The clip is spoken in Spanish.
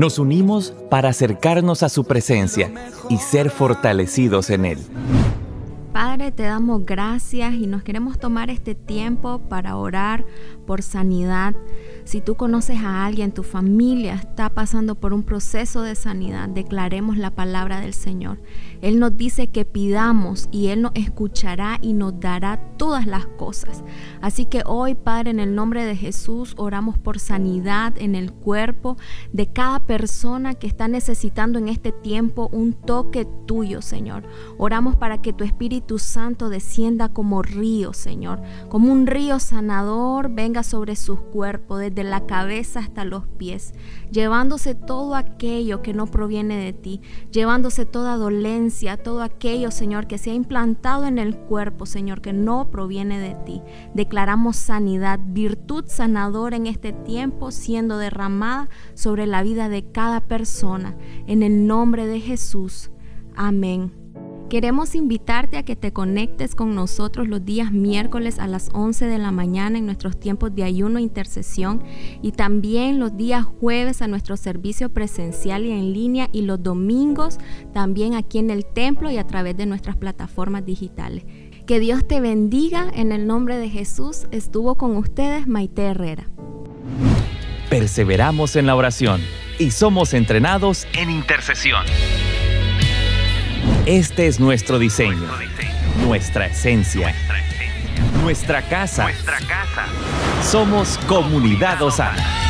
Nos unimos para acercarnos a su presencia y ser fortalecidos en Él. Padre, te damos gracias y nos queremos tomar este tiempo para orar por sanidad. Si tú conoces a alguien, tu familia está pasando por un proceso de sanidad, declaremos la palabra del Señor. Él nos dice que pidamos y Él nos escuchará y nos dará todas las cosas. Así que hoy, Padre, en el nombre de Jesús, oramos por sanidad en el cuerpo de cada persona que está necesitando en este tiempo un toque tuyo, Señor. Oramos para que tu Espíritu Santo descienda como río, Señor, como un río sanador, venga sobre sus cuerpos, desde la cabeza hasta los pies, llevándose todo aquello que no proviene de ti, llevándose toda dolencia todo aquello, Señor, que se ha implantado en el cuerpo, Señor, que no proviene de ti. Declaramos sanidad, virtud sanadora en este tiempo siendo derramada sobre la vida de cada persona. En el nombre de Jesús. Amén. Queremos invitarte a que te conectes con nosotros los días miércoles a las 11 de la mañana en nuestros tiempos de ayuno e intercesión y también los días jueves a nuestro servicio presencial y en línea y los domingos también aquí en el templo y a través de nuestras plataformas digitales. Que Dios te bendiga en el nombre de Jesús. Estuvo con ustedes Maite Herrera. Perseveramos en la oración y somos entrenados en intercesión. Este es nuestro diseño, nuestra esencia, nuestra casa. Somos Comunidad Osana.